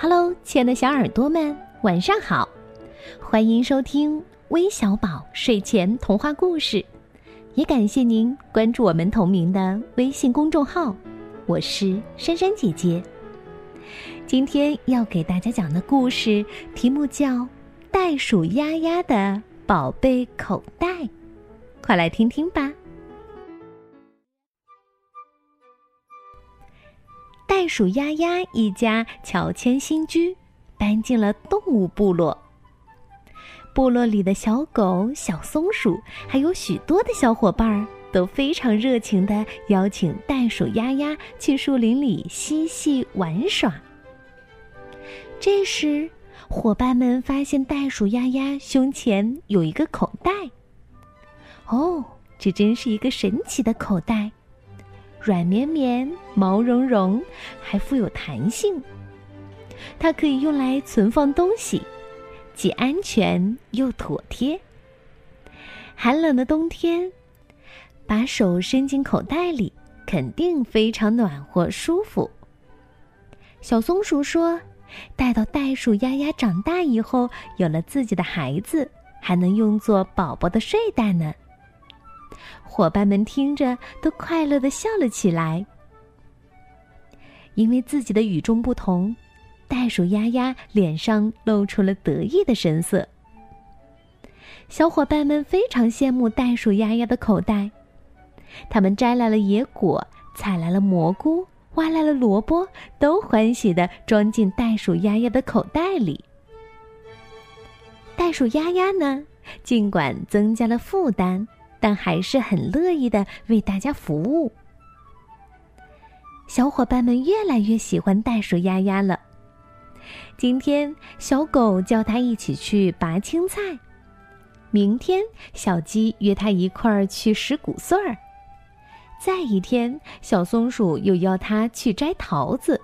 Hello，亲爱的小耳朵们，晚上好！欢迎收听微小宝睡前童话故事，也感谢您关注我们同名的微信公众号。我是珊珊姐姐。今天要给大家讲的故事题目叫《袋鼠丫丫的宝贝口袋》，快来听听吧。袋鼠丫丫一家乔迁新居，搬进了动物部落。部落里的小狗、小松鼠，还有许多的小伙伴儿，都非常热情的邀请袋鼠丫丫去树林里嬉戏玩耍。这时，伙伴们发现袋鼠丫丫胸前有一个口袋。哦，这真是一个神奇的口袋！软绵绵、毛茸茸，还富有弹性。它可以用来存放东西，既安全又妥帖。寒冷的冬天，把手伸进口袋里，肯定非常暖和舒服。小松鼠说：“待到袋鼠丫丫长大以后，有了自己的孩子，还能用作宝宝的睡袋呢。”伙伴们听着都快乐的笑了起来，因为自己的与众不同，袋鼠丫丫脸上露出了得意的神色。小伙伴们非常羡慕袋鼠丫丫的口袋，他们摘来了野果，采来了蘑菇，挖来了萝卜，都欢喜的装进袋鼠丫丫的口袋里。袋鼠丫丫呢，尽管增加了负担。但还是很乐意的为大家服务。小伙伴们越来越喜欢袋鼠丫丫了。今天，小狗叫它一起去拔青菜；明天，小鸡约它一块儿去拾谷穗儿；再一天，小松鼠又邀它去摘桃子。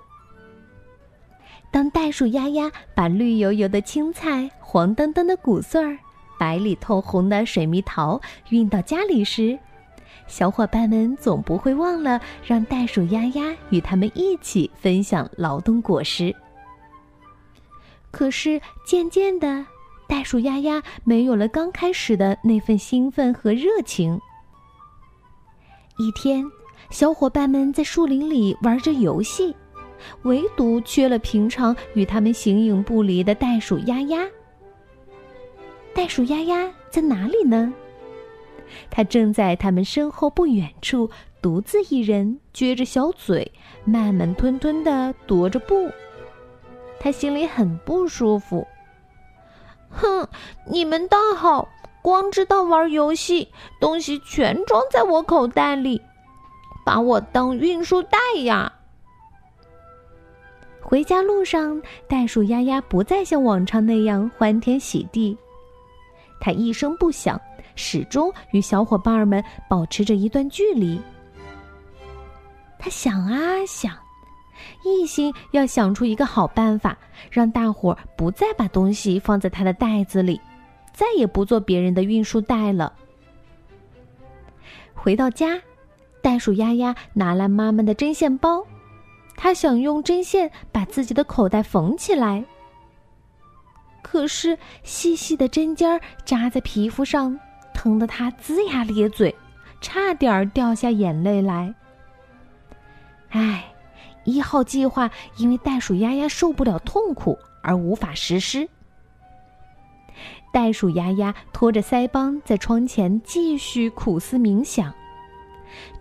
当袋鼠丫丫把绿油油的青菜、黄澄澄的谷穗儿。白里透红的水蜜桃运到家里时，小伙伴们总不会忘了让袋鼠丫丫与他们一起分享劳动果实。可是渐渐的，袋鼠丫丫没有了刚开始的那份兴奋和热情。一天，小伙伴们在树林里玩着游戏，唯独缺了平常与他们形影不离的袋鼠丫丫。袋鼠丫丫在哪里呢？它正在他们身后不远处，独自一人撅着小嘴，慢慢吞吞的踱着步。他心里很不舒服。哼，你们倒好，光知道玩游戏，东西全装在我口袋里，把我当运输袋呀！回家路上，袋鼠丫丫不再像往常那样欢天喜地。他一声不响，始终与小伙伴们保持着一段距离。他想啊想，一心要想出一个好办法，让大伙不再把东西放在他的袋子里，再也不做别人的运输袋了。回到家，袋鼠丫丫拿来妈妈的针线包，他想用针线把自己的口袋缝起来。可是细细的针尖儿扎在皮肤上，疼得他龇牙咧嘴，差点掉下眼泪来。唉，一号计划因为袋鼠丫丫受不了痛苦而无法实施。袋鼠丫丫拖着腮帮在窗前继续苦思冥想，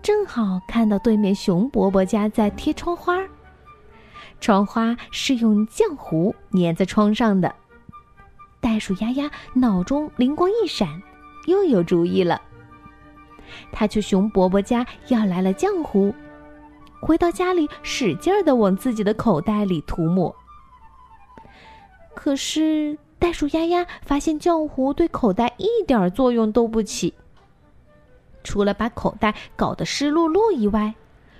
正好看到对面熊伯伯家在贴窗花，窗花是用浆糊粘在窗上的。袋鼠丫丫脑中灵光一闪，又有主意了。他去熊伯伯家要来了浆糊，回到家里使劲儿的往自己的口袋里涂抹。可是袋鼠丫丫发现浆糊对口袋一点作用都不起，除了把口袋搞得湿漉漉以外，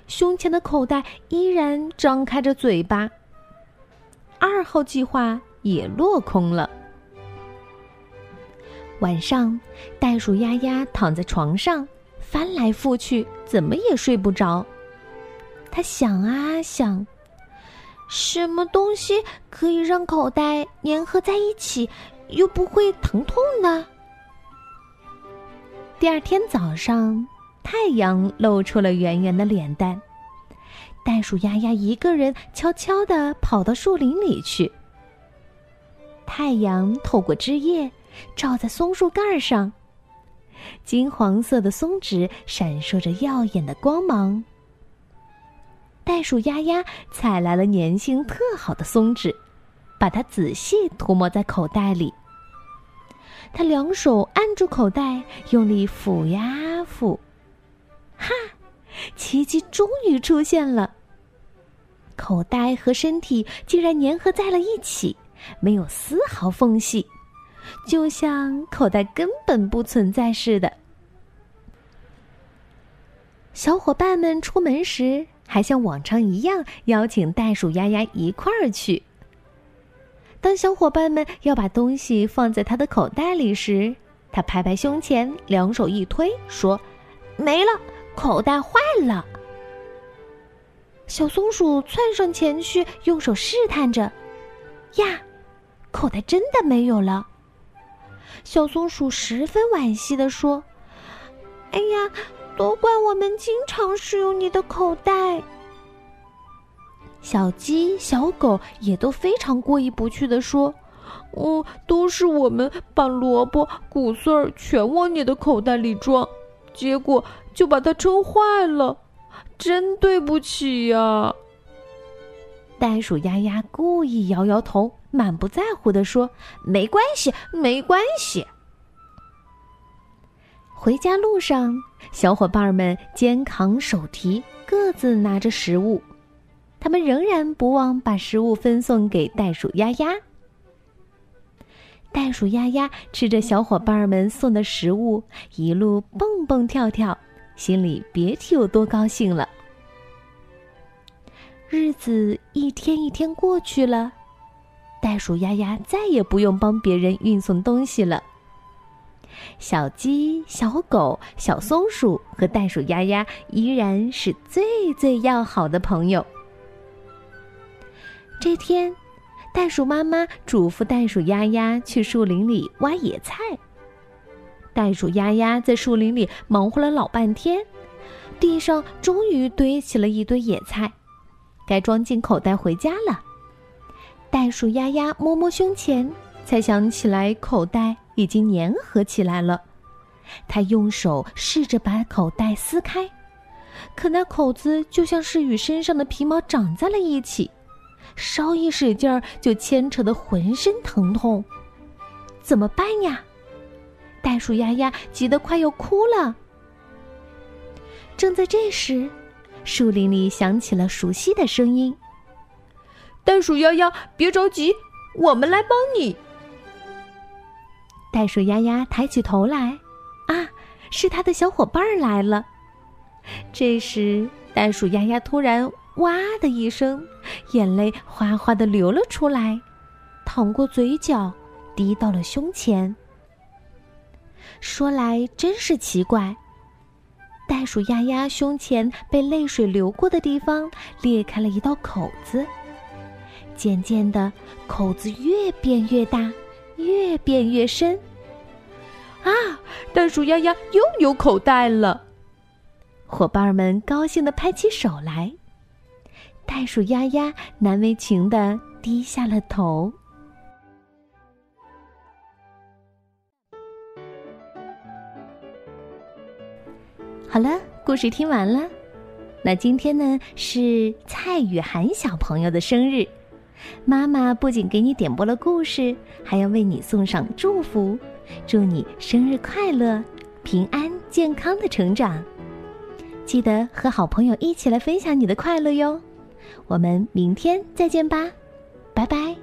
胸前的口袋依然张开着嘴巴。二号计划也落空了。晚上，袋鼠丫丫躺在床上，翻来覆去，怎么也睡不着。他想啊想，什么东西可以让口袋粘合在一起，又不会疼痛呢？第二天早上，太阳露出了圆圆的脸蛋。袋鼠丫丫一个人悄悄地跑到树林里去。太阳透过枝叶，照在松树干上，金黄色的松脂闪烁着耀眼的光芒。袋鼠丫丫采来了粘性特好的松脂，把它仔细涂抹在口袋里。他两手按住口袋，用力抚呀抚，哈，奇迹终于出现了！口袋和身体竟然粘合在了一起，没有丝毫缝隙，就像口袋根本不存在似的。小伙伴们出门时。还像往常一样邀请袋鼠丫丫一块儿去。当小伙伴们要把东西放在他的口袋里时，他拍拍胸前，两手一推，说：“没了，口袋坏了。”小松鼠窜上前去，用手试探着：“呀，口袋真的没有了。”小松鼠十分惋惜的说：“哎呀。”都怪我们经常使用你的口袋。小鸡、小狗也都非常过意不去的说：“嗯，都是我们把萝卜、谷穗儿全往你的口袋里装，结果就把它撑坏了，真对不起呀。”袋鼠丫丫故意摇摇头，满不在乎的说：“没关系，没关系。”回家路上，小伙伴们肩扛手提，各自拿着食物。他们仍然不忘把食物分送给袋鼠丫丫。袋鼠丫丫吃着小伙伴们送的食物，一路蹦蹦跳跳，心里别提有多高兴了。日子一天一天过去了，袋鼠丫丫再也不用帮别人运送东西了。小鸡、小狗、小松鼠和袋鼠丫丫依然是最最要好的朋友。这天，袋鼠妈妈嘱咐袋鼠丫丫去树林里挖野菜。袋鼠丫丫在树林里忙活了老半天，地上终于堆起了一堆野菜，该装进口袋回家了。袋鼠丫丫摸摸胸前，才想起来口袋。已经粘合起来了，他用手试着把口袋撕开，可那口子就像是与身上的皮毛长在了一起，稍一使劲儿就牵扯得浑身疼痛，怎么办呀？袋鼠丫丫急得快要哭了。正在这时，树林里响起了熟悉的声音：“袋鼠丫丫，别着急，我们来帮你。”袋鼠丫丫抬起头来，啊，是他的小伙伴来了。这时，袋鼠丫丫突然“哇”的一声，眼泪哗哗的流了出来，淌过嘴角，滴到了胸前。说来真是奇怪，袋鼠丫丫胸前被泪水流过的地方裂开了一道口子，渐渐的，口子越变越大。越变越深，啊！袋鼠丫丫又有口袋了，伙伴们高兴的拍起手来。袋鼠丫丫难为情的低下了头。好了，故事听完了。那今天呢是蔡雨涵小朋友的生日。妈妈不仅给你点播了故事，还要为你送上祝福，祝你生日快乐，平安健康的成长。记得和好朋友一起来分享你的快乐哟。我们明天再见吧，拜拜。